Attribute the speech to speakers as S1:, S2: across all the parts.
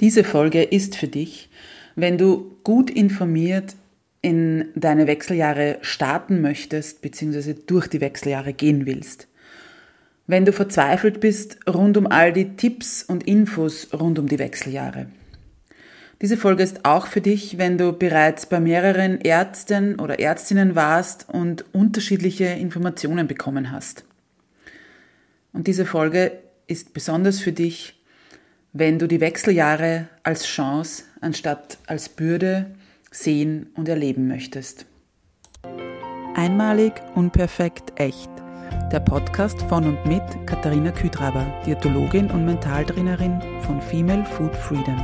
S1: Diese Folge ist für dich, wenn du gut informiert in deine Wechseljahre starten möchtest, beziehungsweise durch die Wechseljahre gehen willst. Wenn du verzweifelt bist rund um all die Tipps und Infos rund um die Wechseljahre. Diese Folge ist auch für dich, wenn du bereits bei mehreren Ärzten oder Ärztinnen warst und unterschiedliche Informationen bekommen hast. Und diese Folge ist besonders für dich, wenn du die Wechseljahre als Chance anstatt als Bürde sehen und erleben möchtest. Einmalig, unperfekt, echt. Der Podcast von und mit Katharina Küdraber, Diätologin und Mentaltrainerin von Female Food Freedom.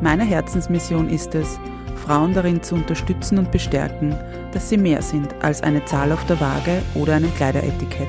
S1: Meine Herzensmission ist es, Frauen darin zu unterstützen und bestärken, dass sie mehr sind als eine Zahl auf der Waage oder einem Kleideretikett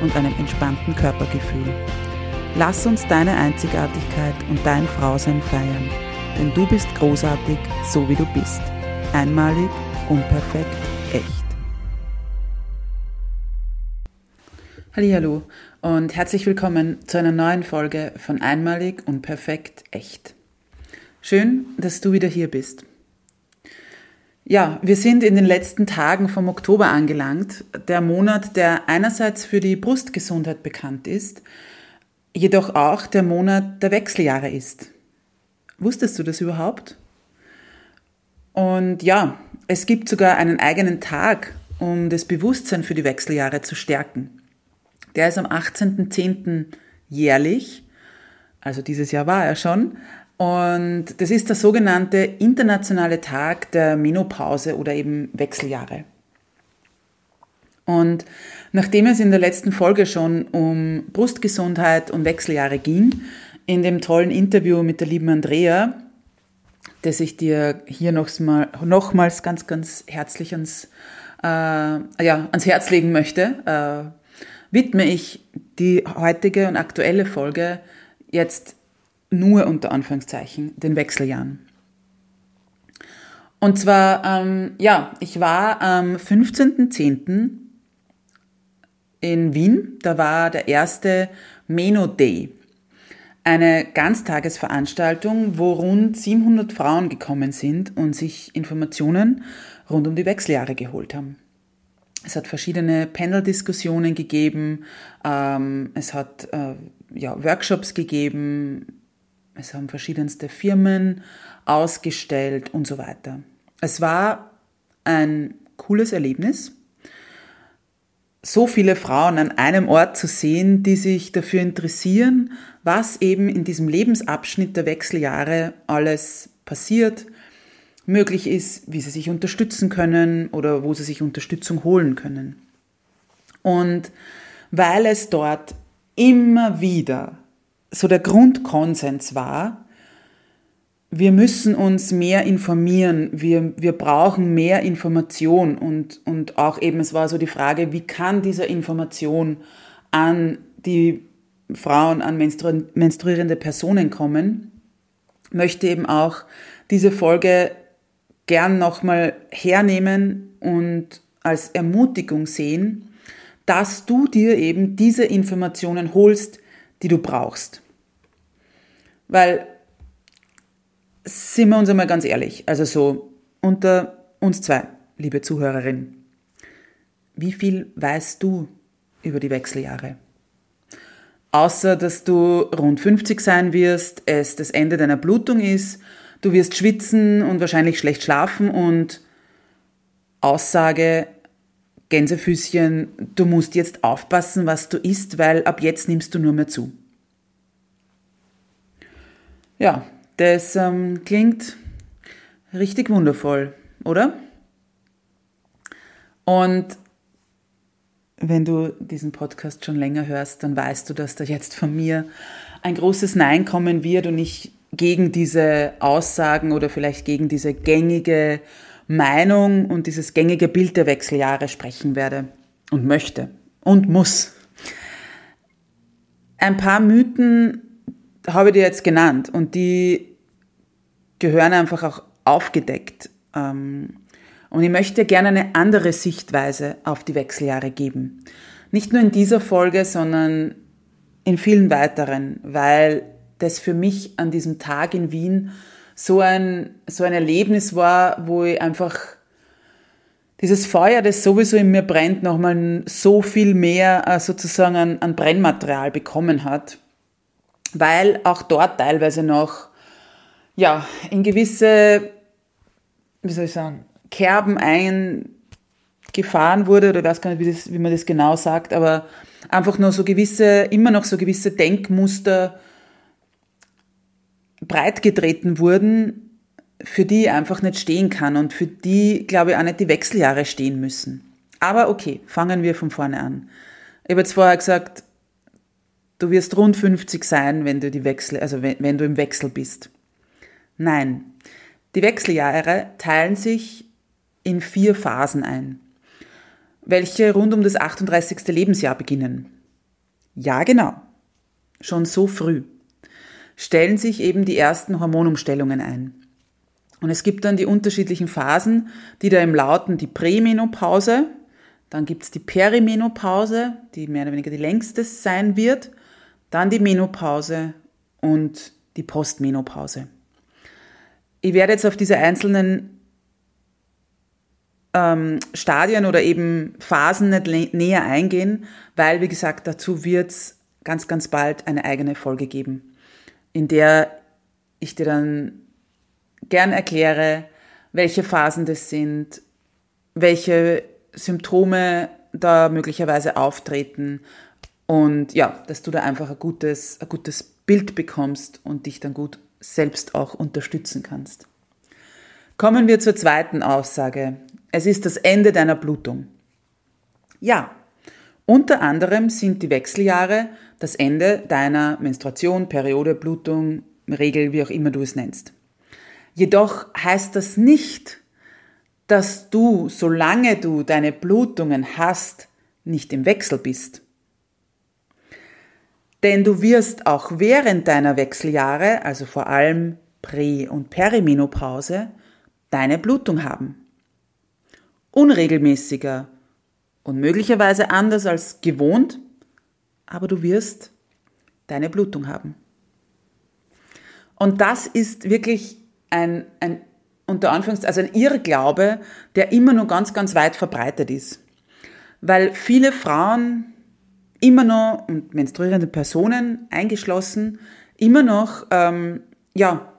S1: und einem entspannten Körpergefühl. Lass uns deine Einzigartigkeit und dein Frausein feiern, denn du bist großartig, so wie du bist. Einmalig, unperfekt, echt. Hallo und herzlich willkommen zu einer neuen Folge von Einmalig, unperfekt, echt. Schön, dass du wieder hier bist. Ja, wir sind in den letzten Tagen vom Oktober angelangt, der Monat, der einerseits für die Brustgesundheit bekannt ist, jedoch auch der Monat der Wechseljahre ist. Wusstest du das überhaupt? Und ja, es gibt sogar einen eigenen Tag, um das Bewusstsein für die Wechseljahre zu stärken. Der ist am 18.10. jährlich, also dieses Jahr war er schon, und das ist der sogenannte internationale Tag der Menopause oder eben Wechseljahre. Und nachdem es in der letzten Folge schon um Brustgesundheit und Wechseljahre ging, in dem tollen Interview mit der lieben Andrea, das ich dir hier nochmals ganz, ganz herzlich ans, äh, ja, ans Herz legen möchte, äh, widme ich die heutige und aktuelle Folge jetzt nur unter Anführungszeichen den Wechseljahren. Und zwar, ähm, ja, ich war am 15.10. in Wien, da war der erste Meno Day, eine Ganztagesveranstaltung, wo rund 700 Frauen gekommen sind und sich Informationen rund um die Wechseljahre geholt haben. Es hat verschiedene Panel-Diskussionen gegeben, ähm, es hat äh, ja, Workshops gegeben, es haben verschiedenste Firmen ausgestellt und so weiter. Es war ein cooles Erlebnis, so viele Frauen an einem Ort zu sehen, die sich dafür interessieren, was eben in diesem Lebensabschnitt der Wechseljahre alles passiert, möglich ist, wie sie sich unterstützen können oder wo sie sich Unterstützung holen können. Und weil es dort immer wieder so der Grundkonsens war, wir müssen uns mehr informieren, wir, wir brauchen mehr Information. Und, und auch eben, es war so die Frage, wie kann diese Information an die Frauen, an menstru menstruierende Personen kommen, möchte eben auch diese Folge gern nochmal hernehmen und als Ermutigung sehen, dass du dir eben diese Informationen holst, die du brauchst. Weil, sind wir uns einmal ganz ehrlich, also so unter uns zwei, liebe Zuhörerin, wie viel weißt du über die Wechseljahre? Außer, dass du rund 50 sein wirst, es das Ende deiner Blutung ist, du wirst schwitzen und wahrscheinlich schlecht schlafen und Aussage, Gänsefüßchen, du musst jetzt aufpassen, was du isst, weil ab jetzt nimmst du nur mehr zu. Ja, das ähm, klingt richtig wundervoll, oder? Und wenn du diesen Podcast schon länger hörst, dann weißt du, dass da jetzt von mir ein großes Nein kommen wird und ich gegen diese Aussagen oder vielleicht gegen diese gängige Meinung und dieses gängige Bild der Wechseljahre sprechen werde und möchte und muss. Ein paar Mythen habe ich dir jetzt genannt und die gehören einfach auch aufgedeckt. Ähm, und ich möchte gerne eine andere Sichtweise auf die Wechseljahre geben. Nicht nur in dieser Folge, sondern in vielen weiteren, weil das für mich an diesem Tag in Wien so ein, so ein Erlebnis war, wo ich einfach dieses Feuer, das sowieso in mir brennt, nochmal so viel mehr äh, sozusagen an, an Brennmaterial bekommen hat, weil auch dort teilweise noch ja, in gewisse, wie soll ich sagen, Kerben eingefahren wurde, oder ich weiß gar nicht, wie, das, wie man das genau sagt, aber einfach nur so gewisse, immer noch so gewisse Denkmuster breitgetreten wurden, für die ich einfach nicht stehen kann und für die, glaube ich, auch nicht die Wechseljahre stehen müssen. Aber okay, fangen wir von vorne an. Ich habe jetzt vorher gesagt, du wirst rund 50 sein, wenn du die Wechsel, also wenn, wenn du im Wechsel bist. Nein, die Wechseljahre teilen sich in vier Phasen ein, welche rund um das 38. Lebensjahr beginnen. Ja, genau. Schon so früh stellen sich eben die ersten Hormonumstellungen ein. Und es gibt dann die unterschiedlichen Phasen, die da im lauten die Prämenopause, dann gibt's die Perimenopause, die mehr oder weniger die längste sein wird, dann die Menopause und die Postmenopause. Ich werde jetzt auf diese einzelnen ähm, Stadien oder eben Phasen nicht näher eingehen, weil, wie gesagt, dazu wird es ganz, ganz bald eine eigene Folge geben, in der ich dir dann gern erkläre, welche Phasen das sind, welche Symptome da möglicherweise auftreten und ja, dass du da einfach ein gutes, ein gutes Bild bekommst und dich dann gut selbst auch unterstützen kannst. Kommen wir zur zweiten Aussage. Es ist das Ende deiner Blutung. Ja, unter anderem sind die Wechseljahre das Ende deiner Menstruation, Periode, Blutung, Regel, wie auch immer du es nennst. Jedoch heißt das nicht, dass du, solange du deine Blutungen hast, nicht im Wechsel bist. Denn du wirst auch während deiner Wechseljahre, also vor allem Prä- und Perimenopause, deine Blutung haben. Unregelmäßiger und möglicherweise anders als gewohnt, aber du wirst deine Blutung haben. Und das ist wirklich ein, ein unter Anführungszeichen, also ein Irrglaube, der immer nur ganz, ganz weit verbreitet ist. Weil viele Frauen immer noch, und menstruierende Personen eingeschlossen, immer noch, ähm, ja,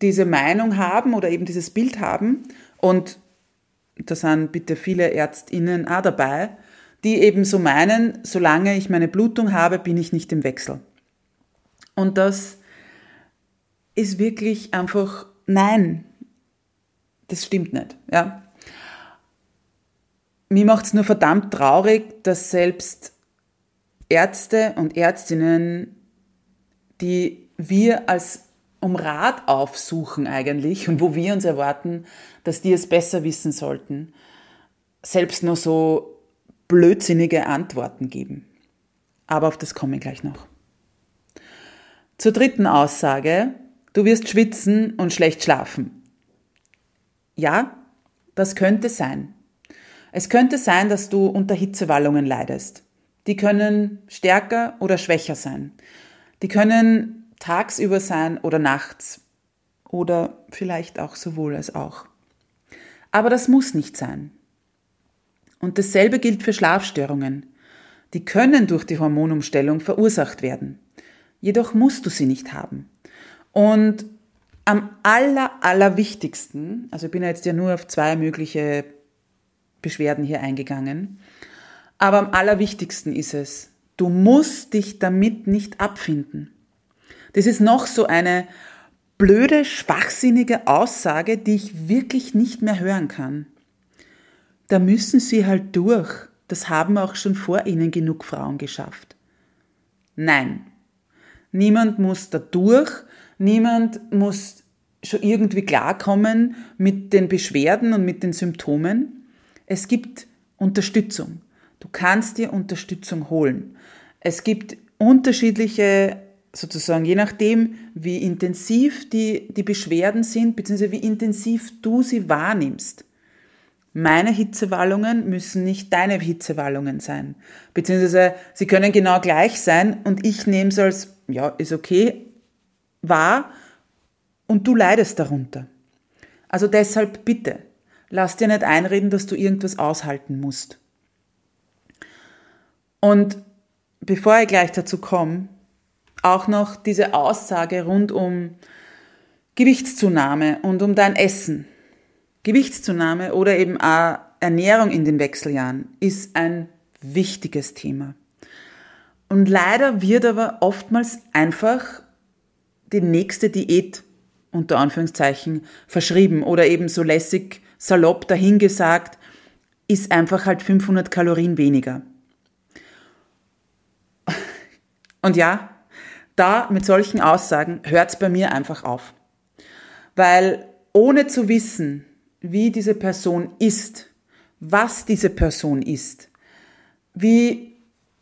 S1: diese Meinung haben oder eben dieses Bild haben und da sind bitte viele Ärztinnen auch dabei, die eben so meinen, solange ich meine Blutung habe, bin ich nicht im Wechsel. Und das ist wirklich einfach, nein, das stimmt nicht. Ja. Mir macht es nur verdammt traurig, dass selbst Ärzte und Ärztinnen, die wir als um Rat aufsuchen eigentlich und wo wir uns erwarten, dass die es besser wissen sollten, selbst nur so blödsinnige Antworten geben. Aber auf das komme ich gleich noch. Zur dritten Aussage, du wirst schwitzen und schlecht schlafen. Ja, das könnte sein. Es könnte sein, dass du unter Hitzewallungen leidest. Die können stärker oder schwächer sein. Die können tagsüber sein oder nachts oder vielleicht auch sowohl als auch. Aber das muss nicht sein. Und dasselbe gilt für Schlafstörungen. Die können durch die Hormonumstellung verursacht werden. Jedoch musst du sie nicht haben. Und am aller, aller wichtigsten, also ich bin jetzt ja nur auf zwei mögliche Beschwerden hier eingegangen, aber am allerwichtigsten ist es, du musst dich damit nicht abfinden. Das ist noch so eine blöde, schwachsinnige Aussage, die ich wirklich nicht mehr hören kann. Da müssen Sie halt durch. Das haben auch schon vor Ihnen genug Frauen geschafft. Nein, niemand muss da durch, Niemand muss schon irgendwie klarkommen mit den Beschwerden und mit den Symptomen. Es gibt Unterstützung. Du kannst dir Unterstützung holen. Es gibt unterschiedliche, sozusagen, je nachdem, wie intensiv die, die Beschwerden sind, beziehungsweise wie intensiv du sie wahrnimmst. Meine Hitzewallungen müssen nicht deine Hitzewallungen sein. Beziehungsweise sie können genau gleich sein und ich nehme es als, ja, ist okay, wahr und du leidest darunter. Also deshalb bitte, lass dir nicht einreden, dass du irgendwas aushalten musst. Und bevor ich gleich dazu komme, auch noch diese Aussage rund um Gewichtszunahme und um dein Essen. Gewichtszunahme oder eben auch Ernährung in den Wechseljahren ist ein wichtiges Thema. Und leider wird aber oftmals einfach die nächste Diät unter Anführungszeichen verschrieben oder eben so lässig salopp dahingesagt, ist einfach halt 500 Kalorien weniger. Und ja, da mit solchen Aussagen hört es bei mir einfach auf. Weil ohne zu wissen, wie diese Person ist, was diese Person ist, wie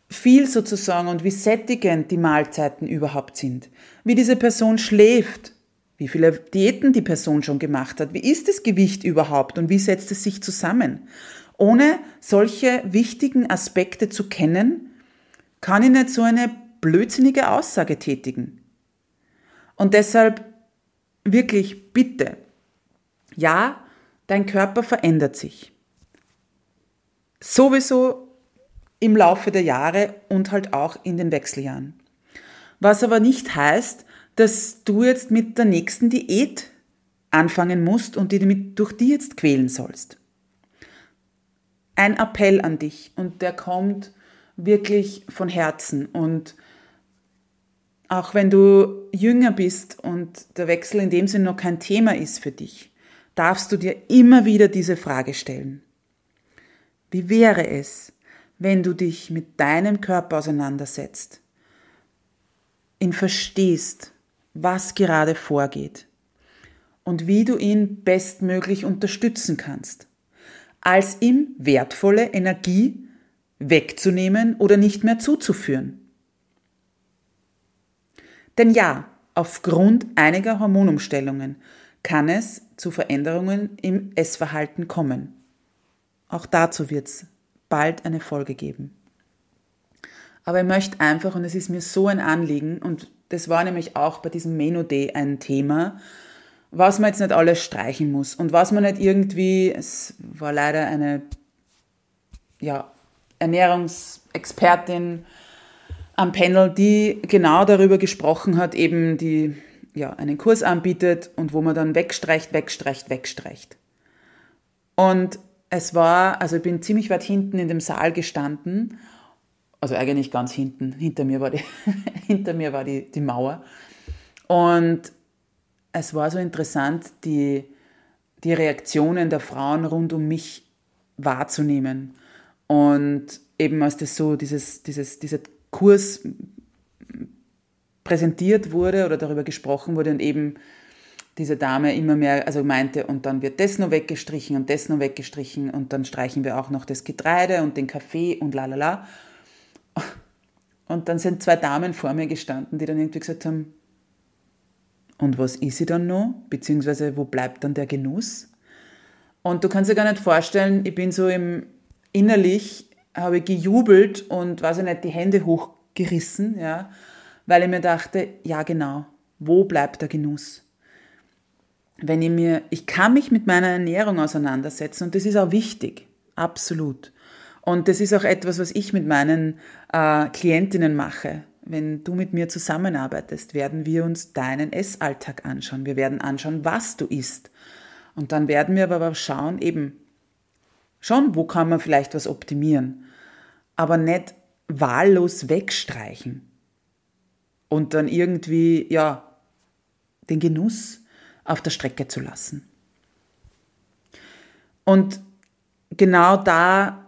S1: viel sozusagen und wie sättigend die Mahlzeiten überhaupt sind, wie diese Person schläft, wie viele Diäten die Person schon gemacht hat, wie ist das Gewicht überhaupt und wie setzt es sich zusammen. Ohne solche wichtigen Aspekte zu kennen, kann ich nicht so eine blödsinnige Aussage tätigen. Und deshalb wirklich bitte, ja, dein Körper verändert sich. Sowieso im Laufe der Jahre und halt auch in den Wechseljahren. Was aber nicht heißt, dass du jetzt mit der nächsten Diät anfangen musst und die damit durch die jetzt quälen sollst. Ein Appell an dich und der kommt wirklich von Herzen und auch wenn du jünger bist und der Wechsel in dem Sinne noch kein Thema ist für dich, darfst du dir immer wieder diese Frage stellen. Wie wäre es, wenn du dich mit deinem Körper auseinandersetzt, ihn verstehst, was gerade vorgeht und wie du ihn bestmöglich unterstützen kannst, als ihm wertvolle Energie wegzunehmen oder nicht mehr zuzuführen. Denn ja, aufgrund einiger Hormonumstellungen kann es zu Veränderungen im Essverhalten kommen. Auch dazu wird es bald eine Folge geben. Aber ich möchte einfach, und es ist mir so ein Anliegen, und das war nämlich auch bei diesem Menu Day ein Thema, was man jetzt nicht alles streichen muss und was man nicht irgendwie, es war leider eine ja, Ernährungsexpertin am Panel, die genau darüber gesprochen hat, eben die ja, einen Kurs anbietet und wo man dann wegstreicht, wegstreicht, wegstreicht. Und es war, also ich bin ziemlich weit hinten in dem Saal gestanden, also eigentlich ganz hinten, hinter mir war die, hinter mir war die, die Mauer. Und es war so interessant, die, die Reaktionen der Frauen rund um mich wahrzunehmen. Und eben als das so, dieses, dieses, dieser Kurs präsentiert wurde oder darüber gesprochen wurde und eben diese Dame immer mehr, also meinte, und dann wird das noch weggestrichen und das noch weggestrichen und dann streichen wir auch noch das Getreide und den Kaffee und la la la. Und dann sind zwei Damen vor mir gestanden, die dann irgendwie gesagt haben, und was ist sie dann noch? Beziehungsweise wo bleibt dann der Genuss? Und du kannst dir gar nicht vorstellen, ich bin so im innerlich, habe gejubelt und, weiß ich nicht, die Hände hochgerissen, ja, weil ich mir dachte, ja genau, wo bleibt der Genuss? Wenn ich mir, ich kann mich mit meiner Ernährung auseinandersetzen und das ist auch wichtig, absolut. Und das ist auch etwas, was ich mit meinen äh, Klientinnen mache. Wenn du mit mir zusammenarbeitest, werden wir uns deinen Essalltag anschauen. Wir werden anschauen, was du isst. Und dann werden wir aber schauen, eben schon, wo kann man vielleicht was optimieren, aber nicht wahllos wegstreichen und dann irgendwie, ja, den Genuss auf der Strecke zu lassen. Und genau da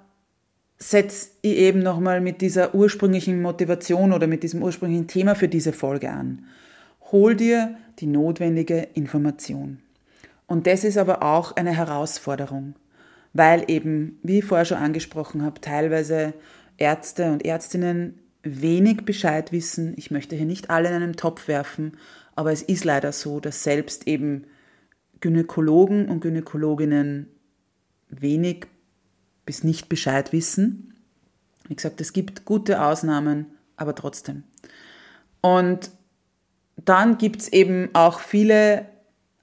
S1: setze ich eben nochmal mit dieser ursprünglichen Motivation oder mit diesem ursprünglichen Thema für diese Folge an. hol dir die notwendige Information. Und das ist aber auch eine Herausforderung, weil eben, wie ich vorher schon angesprochen habe, teilweise Ärzte und Ärztinnen wenig Bescheid wissen. Ich möchte hier nicht alle in einen Topf werfen, aber es ist leider so, dass selbst eben Gynäkologen und Gynäkologinnen wenig bis nicht Bescheid wissen. Wie gesagt, es gibt gute Ausnahmen, aber trotzdem. Und dann gibt es eben auch viele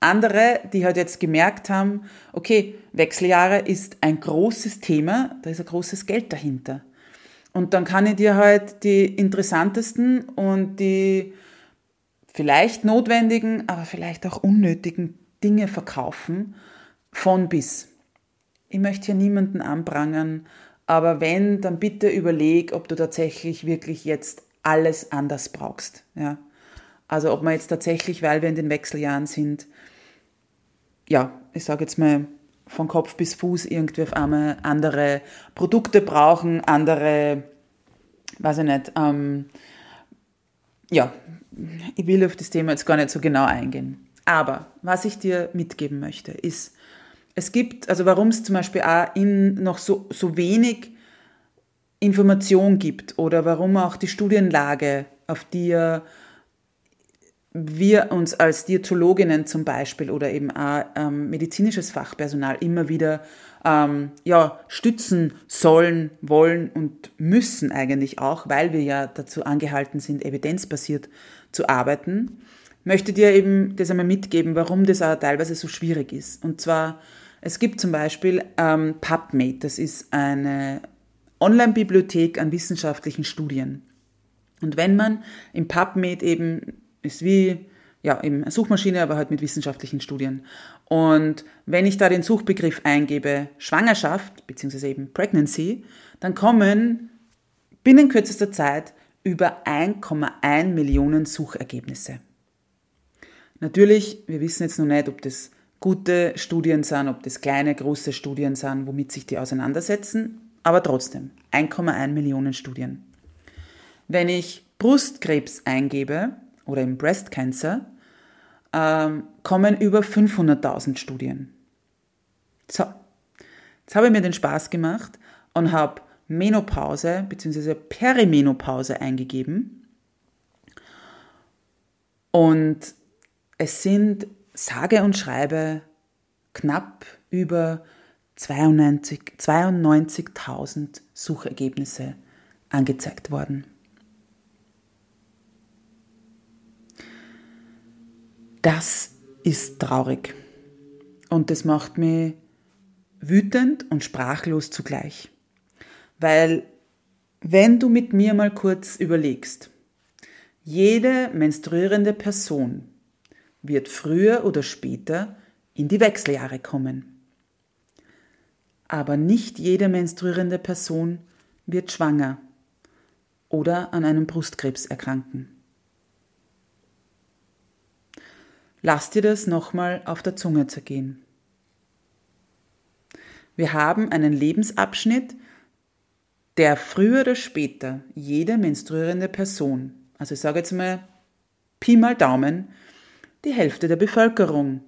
S1: andere, die halt jetzt gemerkt haben, okay, Wechseljahre ist ein großes Thema, da ist ein großes Geld dahinter. Und dann kann ich dir halt die interessantesten und die vielleicht notwendigen, aber vielleicht auch unnötigen Dinge verkaufen, von bis. Ich möchte hier niemanden anprangern, aber wenn, dann bitte überleg, ob du tatsächlich wirklich jetzt alles anders brauchst. Ja? Also ob man jetzt tatsächlich, weil wir in den Wechseljahren sind, ja, ich sage jetzt mal, von Kopf bis Fuß irgendwie auf einmal andere Produkte brauchen, andere, weiß ich nicht, ähm, ja, ich will auf das Thema jetzt gar nicht so genau eingehen. Aber was ich dir mitgeben möchte, ist, es gibt, also warum es zum Beispiel auch in noch so, so wenig Information gibt oder warum auch die Studienlage, auf die wir uns als Diätologinnen zum Beispiel oder eben auch ähm, medizinisches Fachpersonal immer wieder ähm, ja, stützen sollen, wollen und müssen eigentlich auch, weil wir ja dazu angehalten sind, evidenzbasiert zu arbeiten, möchte dir eben das einmal mitgeben, warum das auch teilweise so schwierig ist. Und zwar, es gibt zum Beispiel ähm, PubMed, das ist eine Online-Bibliothek an wissenschaftlichen Studien. Und wenn man im PubMed eben ist wie ja, eben eine Suchmaschine, aber halt mit wissenschaftlichen Studien. Und wenn ich da den Suchbegriff eingebe Schwangerschaft, beziehungsweise eben Pregnancy, dann kommen binnen kürzester Zeit über 1,1 Millionen Suchergebnisse. Natürlich, wir wissen jetzt noch nicht, ob das gute Studien sind, ob das kleine, große Studien sind, womit sich die auseinandersetzen, aber trotzdem, 1,1 Millionen Studien. Wenn ich Brustkrebs eingebe, oder im Breast Cancer, ähm, kommen über 500.000 Studien. So, jetzt habe ich mir den Spaß gemacht und habe Menopause bzw. Perimenopause eingegeben. Und es sind sage und schreibe knapp über 92.000 92 Suchergebnisse angezeigt worden. Das ist traurig. Und das macht mich wütend und sprachlos zugleich. Weil wenn du mit mir mal kurz überlegst, jede menstruierende Person wird früher oder später in die Wechseljahre kommen. Aber nicht jede menstruierende Person wird schwanger oder an einem Brustkrebs erkranken. Lass dir das nochmal auf der Zunge zergehen. Wir haben einen Lebensabschnitt, der früher oder später jede menstruierende Person, also ich sage jetzt mal Pi mal Daumen, die Hälfte der Bevölkerung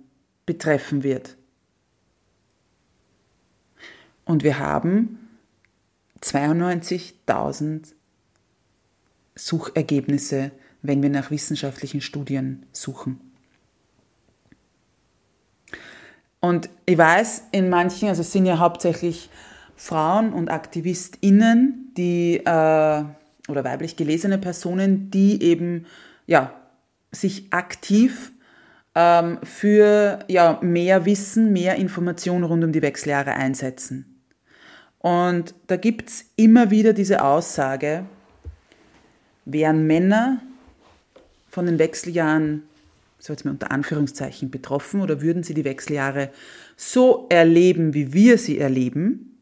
S1: betreffen wird. Und wir haben 92.000 Suchergebnisse, wenn wir nach wissenschaftlichen Studien suchen. Und ich weiß, in manchen, also es sind ja hauptsächlich Frauen und AktivistInnen, die, äh, oder weiblich gelesene Personen, die eben, ja, sich aktiv ähm, für ja, mehr Wissen, mehr Informationen rund um die Wechseljahre einsetzen. Und da gibt's immer wieder diese Aussage, wären Männer von den Wechseljahren so jetzt mal unter Anführungszeichen betroffen oder würden sie die Wechseljahre so erleben, wie wir sie erleben,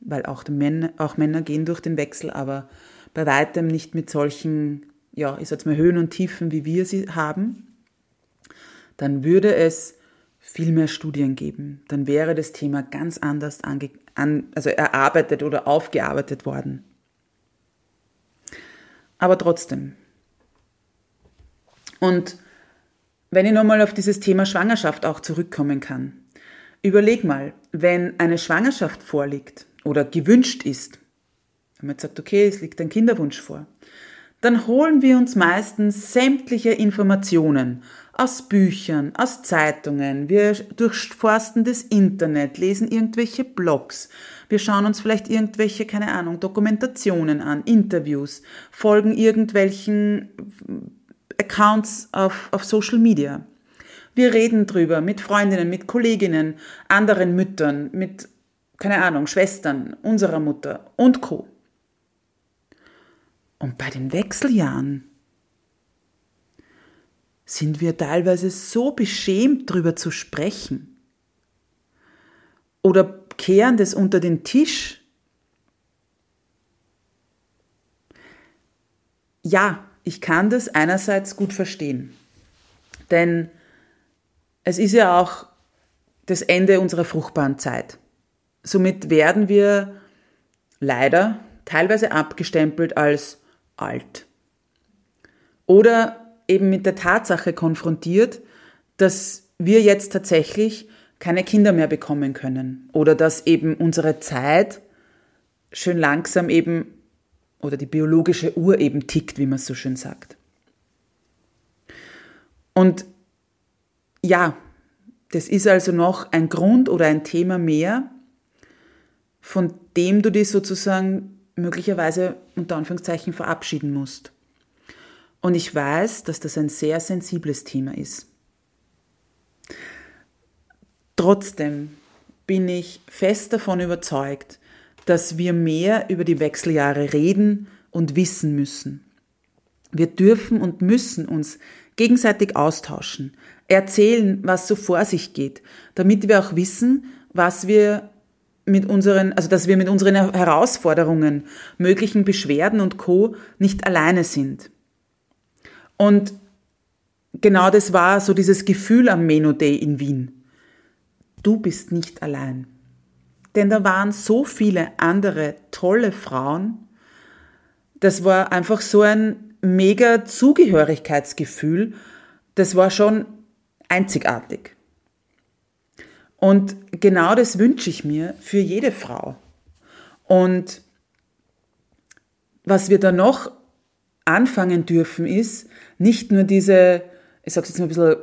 S1: weil auch, Männer, auch Männer gehen durch den Wechsel, aber bei weitem nicht mit solchen, ja, ich sag mal Höhen und Tiefen, wie wir sie haben, dann würde es viel mehr Studien geben. Dann wäre das Thema ganz anders ange, an, also erarbeitet oder aufgearbeitet worden. Aber trotzdem. Und wenn ich nochmal auf dieses Thema Schwangerschaft auch zurückkommen kann. Überleg mal, wenn eine Schwangerschaft vorliegt oder gewünscht ist, wenn man jetzt sagt, okay, es liegt ein Kinderwunsch vor, dann holen wir uns meistens sämtliche Informationen aus Büchern, aus Zeitungen, wir durchforsten das Internet, lesen irgendwelche Blogs, wir schauen uns vielleicht irgendwelche, keine Ahnung, Dokumentationen an, Interviews, folgen irgendwelchen Accounts auf, auf Social Media. Wir reden drüber mit Freundinnen, mit Kolleginnen, anderen Müttern, mit, keine Ahnung, Schwestern, unserer Mutter und Co. Und bei den Wechseljahren sind wir teilweise so beschämt drüber zu sprechen oder kehren das unter den Tisch. Ja, ich kann das einerseits gut verstehen, denn es ist ja auch das Ende unserer fruchtbaren Zeit. Somit werden wir leider teilweise abgestempelt als alt. Oder eben mit der Tatsache konfrontiert, dass wir jetzt tatsächlich keine Kinder mehr bekommen können oder dass eben unsere Zeit schön langsam eben oder die biologische Uhr eben tickt, wie man so schön sagt. Und ja, das ist also noch ein Grund oder ein Thema mehr, von dem du dich sozusagen möglicherweise unter Anführungszeichen verabschieden musst. Und ich weiß, dass das ein sehr sensibles Thema ist. Trotzdem bin ich fest davon überzeugt, dass wir mehr über die Wechseljahre reden und wissen müssen. Wir dürfen und müssen uns gegenseitig austauschen, erzählen, was so vor sich geht, damit wir auch wissen, was wir mit unseren, also dass wir mit unseren Herausforderungen, möglichen Beschwerden und Co. nicht alleine sind. Und genau das war so dieses Gefühl am Meno Day in Wien. Du bist nicht allein. Denn da waren so viele andere tolle Frauen. Das war einfach so ein mega Zugehörigkeitsgefühl. Das war schon einzigartig. Und genau das wünsche ich mir für jede Frau. Und was wir da noch anfangen dürfen, ist nicht nur diese, ich sage jetzt mal ein bisschen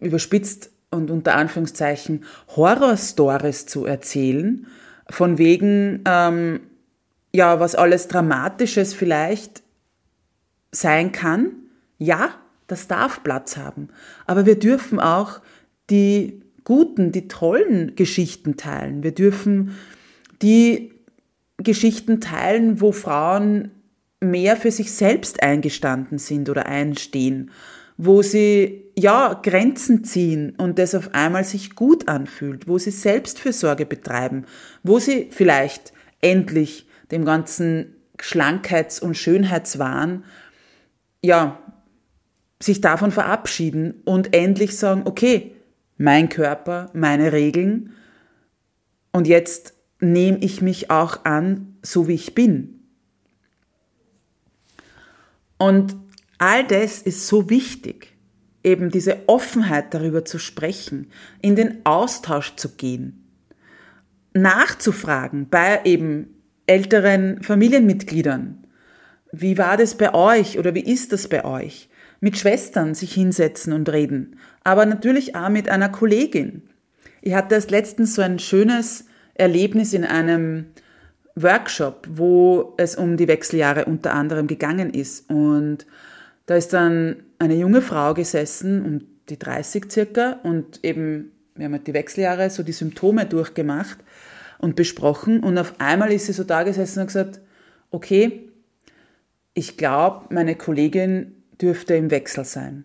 S1: überspitzt und unter Anführungszeichen, Horror-Stories zu erzählen, von wegen, ähm, ja, was alles Dramatisches vielleicht sein kann. Ja, das darf Platz haben. Aber wir dürfen auch die guten, die tollen Geschichten teilen. Wir dürfen die Geschichten teilen, wo Frauen mehr für sich selbst eingestanden sind oder einstehen, wo sie ja Grenzen ziehen und das auf einmal sich gut anfühlt, wo sie Selbstfürsorge betreiben, wo sie vielleicht endlich dem ganzen Schlankheits- und Schönheitswahn ja sich davon verabschieden und endlich sagen, okay, mein Körper, meine Regeln und jetzt nehme ich mich auch an, so wie ich bin. Und all das ist so wichtig, eben diese Offenheit darüber zu sprechen, in den Austausch zu gehen, nachzufragen bei eben älteren Familienmitgliedern. Wie war das bei euch oder wie ist das bei euch? Mit Schwestern sich hinsetzen und reden, aber natürlich auch mit einer Kollegin. Ich hatte erst letztens so ein schönes Erlebnis in einem Workshop, wo es um die Wechseljahre unter anderem gegangen ist. Und da ist dann eine junge Frau gesessen, um die 30 circa, und eben, wir haben halt die Wechseljahre, so die Symptome durchgemacht und besprochen. Und auf einmal ist sie so da gesessen und gesagt, okay, ich glaube, meine Kollegin dürfte im Wechsel sein.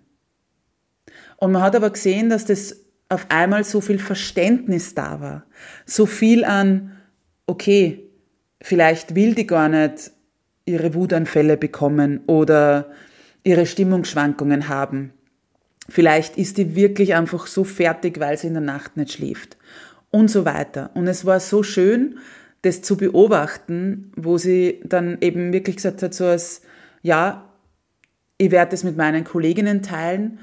S1: Und man hat aber gesehen, dass das auf einmal so viel Verständnis da war. So viel an, okay, vielleicht will die gar nicht ihre Wutanfälle bekommen oder ihre Stimmungsschwankungen haben. Vielleicht ist die wirklich einfach so fertig, weil sie in der Nacht nicht schläft und so weiter. Und es war so schön, das zu beobachten, wo sie dann eben wirklich gesagt hat, so als, ja, ich werde das mit meinen Kolleginnen teilen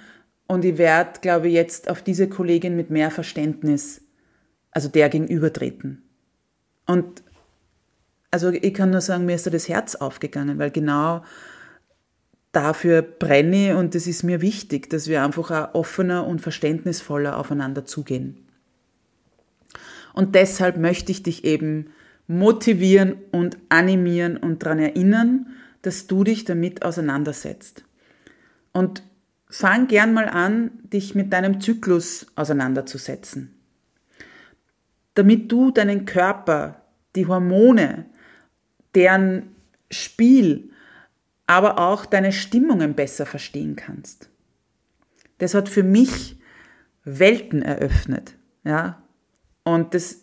S1: Und ich werde, glaube ich, jetzt auf diese Kollegin mit mehr Verständnis, also der gegenübertreten. Und also ich kann nur sagen, mir ist da das Herz aufgegangen, weil genau dafür brenne und es ist mir wichtig, dass wir einfach auch offener und verständnisvoller aufeinander zugehen. Und deshalb möchte ich dich eben motivieren und animieren und daran erinnern, dass du dich damit auseinandersetzt. Und fang gern mal an, dich mit deinem Zyklus auseinanderzusetzen. Damit du deinen Körper, die Hormone, deren Spiel, aber auch deine Stimmungen besser verstehen kannst. Das hat für mich Welten eröffnet, ja. Und das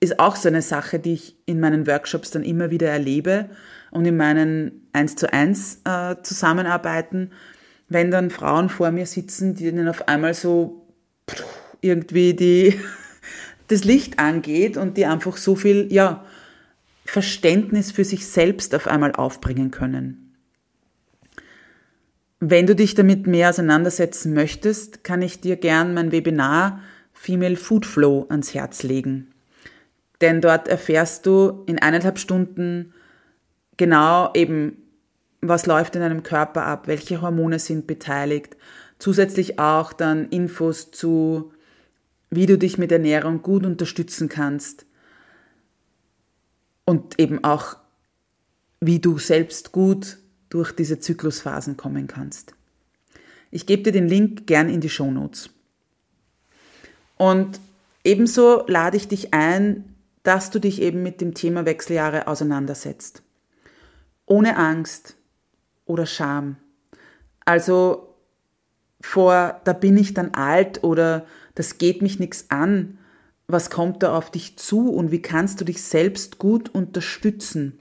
S1: ist auch so eine Sache, die ich in meinen Workshops dann immer wieder erlebe und in meinen 1 zu 1 äh, Zusammenarbeiten, wenn dann Frauen vor mir sitzen, die dann auf einmal so irgendwie die, das Licht angeht und die einfach so viel, ja, Verständnis für sich selbst auf einmal aufbringen können. Wenn du dich damit mehr auseinandersetzen möchtest, kann ich dir gern mein Webinar Female Food Flow ans Herz legen. Denn dort erfährst du in eineinhalb Stunden genau eben, was läuft in deinem Körper ab, welche Hormone sind beteiligt. Zusätzlich auch dann Infos zu, wie du dich mit Ernährung gut unterstützen kannst, und eben auch, wie du selbst gut durch diese Zyklusphasen kommen kannst. Ich gebe dir den Link gern in die Show Notes. Und ebenso lade ich dich ein, dass du dich eben mit dem Thema Wechseljahre auseinandersetzt. Ohne Angst oder Scham. Also vor, da bin ich dann alt oder das geht mich nichts an, was kommt da auf dich zu und wie kannst du dich selbst gut unterstützen?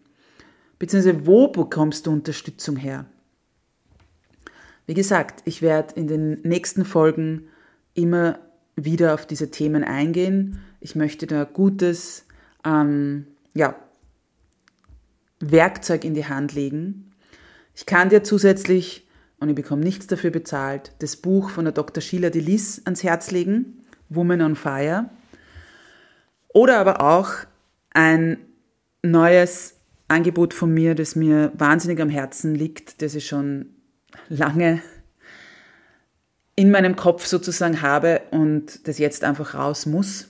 S1: Beziehungsweise wo bekommst du Unterstützung her? Wie gesagt, ich werde in den nächsten Folgen immer wieder auf diese Themen eingehen. Ich möchte da gutes ähm, ja, Werkzeug in die Hand legen. Ich kann dir zusätzlich, und ich bekomme nichts dafür bezahlt, das Buch von der Dr. Sheila Delis ans Herz legen, Woman on Fire. Oder aber auch ein neues Angebot von mir, das mir wahnsinnig am Herzen liegt, das ich schon lange in meinem Kopf sozusagen habe und das jetzt einfach raus muss.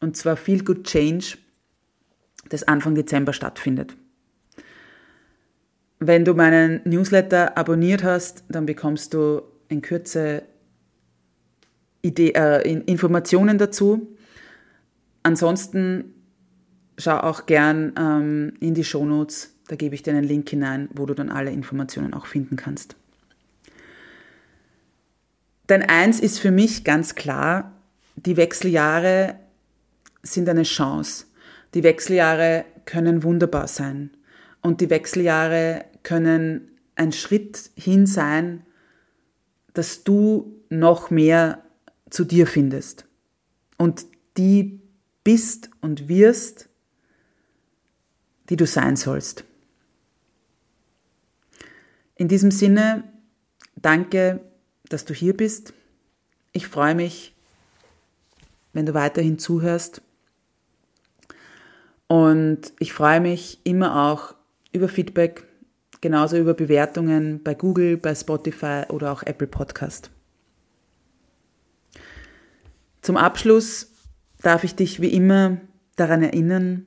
S1: Und zwar Feel Good Change, das Anfang Dezember stattfindet. Wenn du meinen Newsletter abonniert hast, dann bekommst du in Kürze Idee, äh, Informationen dazu. Ansonsten schau auch gern ähm, in die Shownotes, da gebe ich dir einen Link hinein, wo du dann alle Informationen auch finden kannst. Denn eins ist für mich ganz klar, die Wechseljahre sind eine Chance. Die Wechseljahre können wunderbar sein. Und die Wechseljahre können ein Schritt hin sein, dass du noch mehr zu dir findest. Und die bist und wirst, die du sein sollst. In diesem Sinne, danke, dass du hier bist. Ich freue mich, wenn du weiterhin zuhörst. Und ich freue mich immer auch über Feedback, genauso über Bewertungen bei Google, bei Spotify oder auch Apple Podcast. Zum Abschluss darf ich dich wie immer daran erinnern,